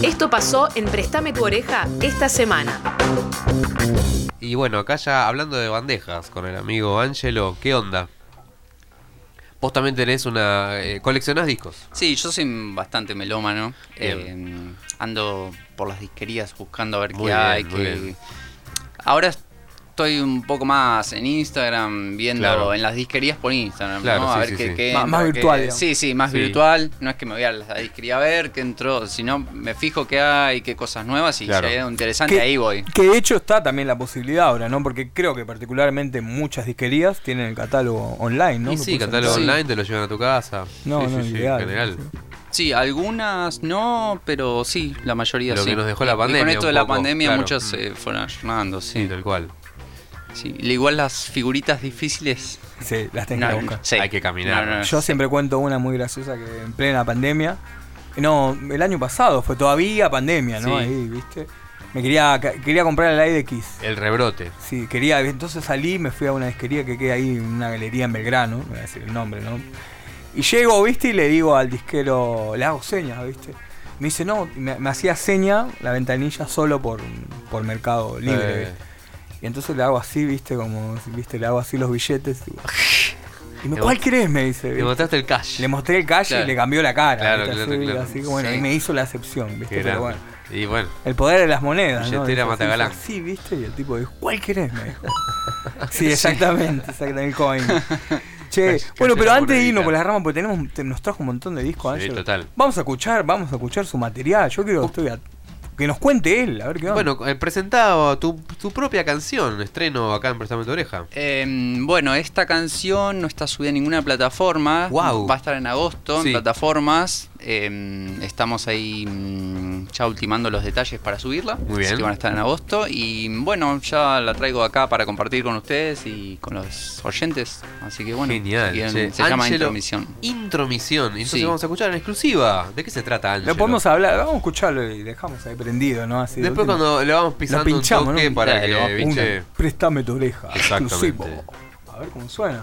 Esto pasó en Préstame tu oreja esta semana. Y bueno, acá ya hablando de bandejas con el amigo Angelo, ¿qué onda? Vos también tenés una... Eh, ¿Coleccionás discos? Sí, yo soy bastante melómano. Eh, ando por las disquerías buscando a ver Muy qué hay. bien, bien. Ahora estoy un poco más en Instagram, viendo Claro. en las disquerías por Instagram, Claro, ¿no? sí, a ver sí, qué, sí. qué Más- entra, más qué- virtual, digamos. Sí, sí, más Sí. virtual. No es que me voy a la disquería a ver qué entró, sino me fijo qué hay, qué cosas nuevas y Claro. si hay algo interesante, Que- ahí voy. Que de hecho está también la posibilidad ahora, ¿no? Porque creo que particularmente muchas disquerías tienen el catálogo online, ¿no? y sí, catálogo entrar. online, te lo llevan a tu casa. No, Sí, no, sí, sí, ideal, en general. sí. Sí, algunas no, pero sí, la mayoría Lo sí. que nos dejó la pandemia Y con esto un de la pandemia claro. muchos Mm. se fueron ayunando, Sí, sí. tal cual. Sí. Igual las figuritas difíciles. Sí, las tengo que buscar. sí. Hay que caminar. No, no, Yo siempre cuento una muy graciosa que en plena pandemia. No, el año pasado fue todavía pandemia, ¿no? Sí. Ahí, ¿viste? Me quería quería comprar el IDX. El rebrote. Sí, quería, entonces salí, me fui a una disquería que queda ahí en una galería en Belgrano, no voy a decir el nombre, ¿no? Y llego, ¿viste? Y le digo al disquero, le hago señas, ¿viste? Me dice, no, me, me hacía seña la ventanilla solo por, por Mercado Libre, Eh, ¿viste? Y entonces le hago así, ¿viste? Como, ¿viste? Le hago así los billetes. Y me, Le ¿cuál querés? Me dice. ¿viste? mostraste el cash. Le mostré el Claro. y le cambió la cara. Claro, ¿viste? claro, así, claro. así bueno, Sí. y me hizo la excepción, ¿viste? Pero bueno. Y bueno, El poder de las monedas, ¿no? Billetera matagalán. así, ¿viste? Y el tipo dijo, ¿cuál querés? Me dijo. Sí, exactamente, exactamente, el coin. Che, Cash- bueno, cash pero antes de irnos por las ramas, porque tenemos, te- nos trajo un montón de discos, Sí, total. Vamos a escuchar, vamos a escuchar su material. Yo quiero estoy a- que nos cuente él, a ver qué onda. bueno, eh, presentado tu, tu propia canción, estreno acá en Prestame tu oreja. Eh, bueno, esta canción no está subida en ninguna plataforma. Guau. Va a estar en agosto Sí. en plataformas. Eh, estamos ahí mm, ya ultimando los detalles para subirla. Muy bien. Así que van a estar en agosto. Y bueno, ya la traigo acá para compartir con ustedes y con los oyentes. Así que bueno, Genial. si quieren, se llama Ángelo, Intromisión. Intromisión. Entonces Sí. vamos a escuchar en exclusiva. ¿De qué se trata, Ángelo? Lo podemos hablar, vamos a escucharlo y dejamos ahí prendido, ¿no? Así de Después cuando le vamos pisando pinchamos, un toque ¿no? para Dale, que, vamos préstame tu oreja. Exactamente. exclusivo. A ver cómo suena.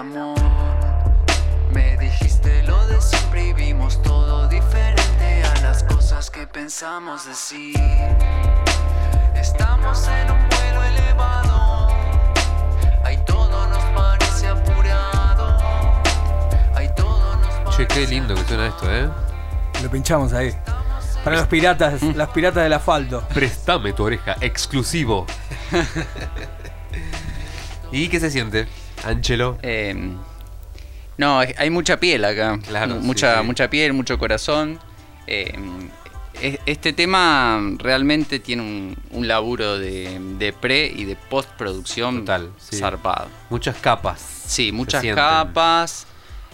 Amor. Me dijiste lo de siempre y vimos todo diferente a las cosas que pensamos decir. Estamos en un vuelo elevado. Ahí todo nos parece apurado. Ahí todo nos Che, parece qué lindo que suena esto, ¿eh? Lo pinchamos ahí. Para los piratas, las piratas del asfalto. Préstame tu oreja, exclusivo. ¿Y qué se siente, Angelo? Eh, no, hay mucha piel acá. Claro, mucha, sí. mucha piel, mucho corazón. Eh, es- este tema realmente tiene un, un laburo de, de pre y de postproducción Total, sí. zarpado. Muchas capas. Sí, muchas capas.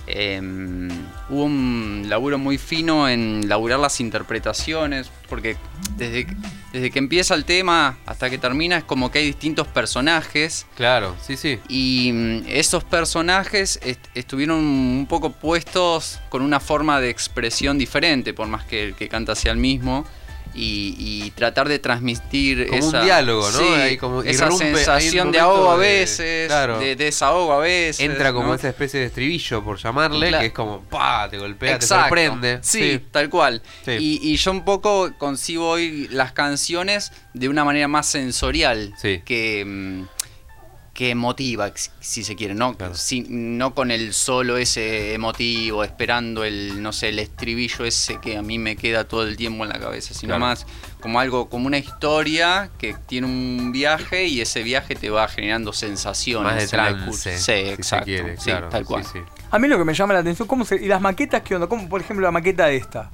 Eh, hubo un laburo muy fino en laburar las interpretaciones, porque desde, que- desde que empieza el tema hasta que termina es como que hay distintos personajes Claro, sí, sí. y mm, esos personajes est- estuvieron un poco puestos con una forma de expresión diferente, por más que el que canta sea el mismo. Y, y tratar de transmitir Como un esa, diálogo, ¿no? sí, Ahí como esa irrumpe, hay un sensación de ahogo a veces, claro. de desahogo a veces. Entra como ¿no? esa especie de estribillo, por llamarle, Claro. que es como, pa, te golpea, Exacto. te sorprende. Sí, tal cual. Sí. Y, y yo un poco concibo hoy las canciones de una manera más sensorial Sí. que, mm, que emotiva, si- si se quiere, ¿no? Claro. Si- no con el solo ese emotivo, esperando el, no sé, el estribillo ese que a mí me queda todo el tiempo en la cabeza, sino Claro. más como algo, como una historia que tiene un viaje y ese viaje te va generando sensaciones. Más de trance, si Sí, se exacto. quiere, sí, claro. tal cual. Sí, sí. A mí lo que me llama la atención, ¿cómo se, ¿y las maquetas qué onda? ¿Cómo, por ejemplo, la maqueta de esta?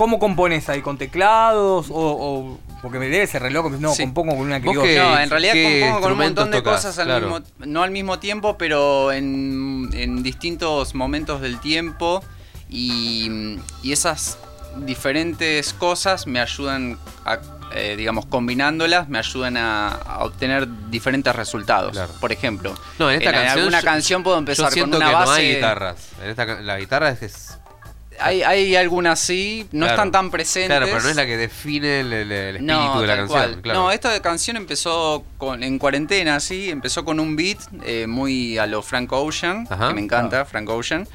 ¿Cómo compones ahí? ¿Con teclados? O, o- porque me debe ser re loco, no, Sí. compongo con una ¿Vos criolla. No, en realidad compongo con un montón de cosas al Claro. mismo, no al mismo tiempo, pero en, en distintos momentos del tiempo y, y esas diferentes cosas me ayudan a, eh, digamos, combinándolas, me ayudan a, a obtener diferentes resultados. Claro. Por ejemplo, No, en esta canción. alguna yo- canción puedo yo empezar con una que base. no hay guitarras. En esta, la guitarra es. es- Hay, hay algunas sí, no claro. están tan presentes. Claro, pero no es la que define el, el- el espíritu No, de la canción. Claro. No, esta canción empezó con, en cuarentena, sí. Empezó con un beat eh, muy a lo Frank Ocean, Ajá. que me encanta, Frank Ocean.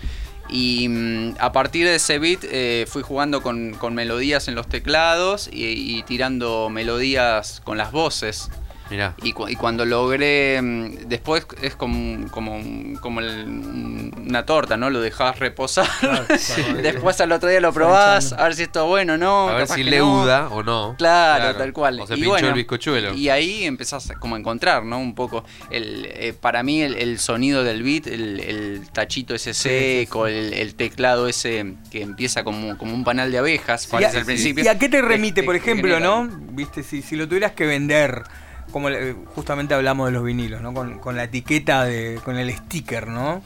Y mm, a partir de ese beat eh, fui jugando con, con melodías en los teclados y, y tirando melodías con las voces. Mirá. Y, cu- y cuando logré, mm, después es como, como, como el- una torta, ¿no? Lo dejás reposar. después al otro día lo probás, a ver si esto es bueno o no. A ver si que le no. leuda o no. Claro, tal cual. O se Y pinchó bueno, el bizcochuelo. Y ahí empezás como a encontrar, ¿no? Un poco. El, eh, para mí el, el sonido del beat, el, el tachito ese sí, seco, El, teclado ese que empieza como, como un panal de abejas, ¿Y parece a, al principio. y a qué te Te- remite, te por ejemplo, no? Viste, si, si lo tuvieras que vender, como le- justamente hablamos de los vinilos, ¿no? Con, con la etiqueta de. con el sticker, ¿no?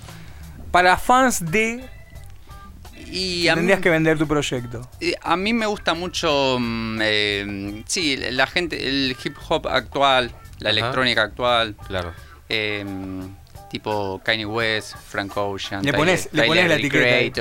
Para fans de. Y mí, tendrías que vender tu proyecto. a mí me gusta mucho, mm, eh, sí, la gente, el hip hop actual, la Ajá. electrónica actual, Claro. eh, tipo Kanye West, Frank Ocean, Le Tyler- pones- le Tyler, pones la the etiqueta ahí.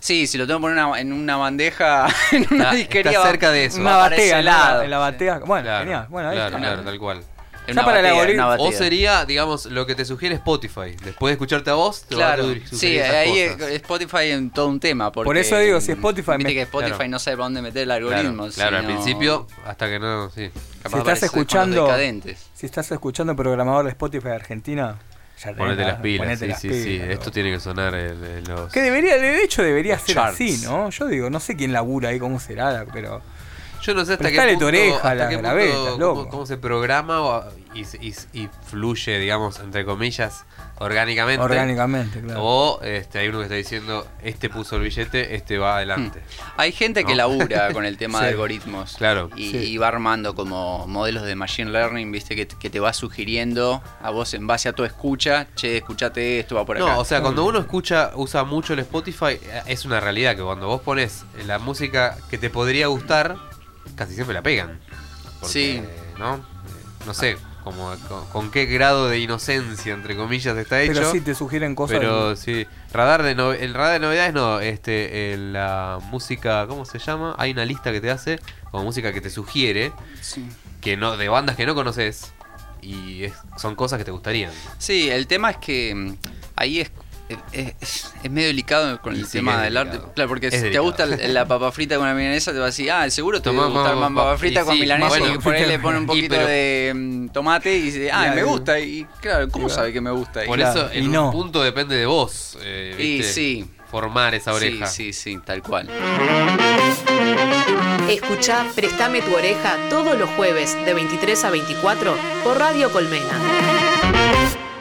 Sí, si lo tengo que poner una- en una bandeja, en una Está- disquería. está va- cerca de eso. Una batea, ese ¿no? lado. En la batea. Bueno, claro, genial. Bueno, ahí claro, está. claro, tal cual. Una para la batea, gori- en una O sería, digamos, lo que te sugiere Spotify. Después de escucharte a vos, te va a Claro, sugerir sí, esas ahí cosas. Spotify en todo un tema. Porque, Por eso digo, si Spotify Viste me- que Spotify Claro. no sabe para dónde meter el Claro, algoritmo. claro, al sino principio, hasta que no, sí. capaz Si estás escuchando- decadentes. Si estás escuchando programador de Spotify de Argentina, ya Ponete la- las pilas, ponete sí, las sí, sí. pilas, Esto loco. tiene que sonar los... Que debería, de hecho debería ser charts. así, ¿no? Yo digo, no sé quién labura ahí, cómo será, pero... Yo no sé hasta qué punto, tu oreja hasta la qué punto graveta, cómo, loco. cómo se programa o- y, y- y fluye, digamos, entre comillas, orgánicamente. Orgánicamente, claro. O este, hay uno que está diciendo, este puso el billete, este va adelante. Hay gente que labura con el tema Sí. de algoritmos. Claro. Y, Sí. y va armando como modelos de machine learning, viste, que, que te va sugiriendo a vos en base a tu escucha, che, escuchate esto, va por acá. No, o sea, cuando uno escucha, usa mucho el Spotify, eh, es una realidad que cuando vos pones la música que te podría gustar, casi siempre la pegan. Porque, Sí. ¿No? No sé, como, con, con qué grado de inocencia, entre comillas, está hecho. pero sí te sugieren cosas. Pero sí, radar de no- el radar de novedades no, este, en la música, ¿cómo se llama? Hay una lista que te hace como música que te sugiere, Sí. que no, de bandas que no conoces y es- son cosas que te gustarían. Sí, el tema es que mm, ahí es, es, es- medio delicado con el sí, tema del delicado. arte. Claro, porque Es si te gusta la, papa frita con una milanesa, te va a decir, ah, seguro te va a gustar más papa frita y con sí, milanesa. bueno, y por ahí le pone un poquito pero- de mm, tomate y dice, ah, Claro. me gusta. Y claro, ¿cómo sabe que me gusta? Por Claro, eso, en y un punto depende de vos, eh, sí. formar esa oreja. Sí, sí, sí, tal cual. Escucha Préstame tu oreja todos los jueves de 23 a 24 por Radio Colmena.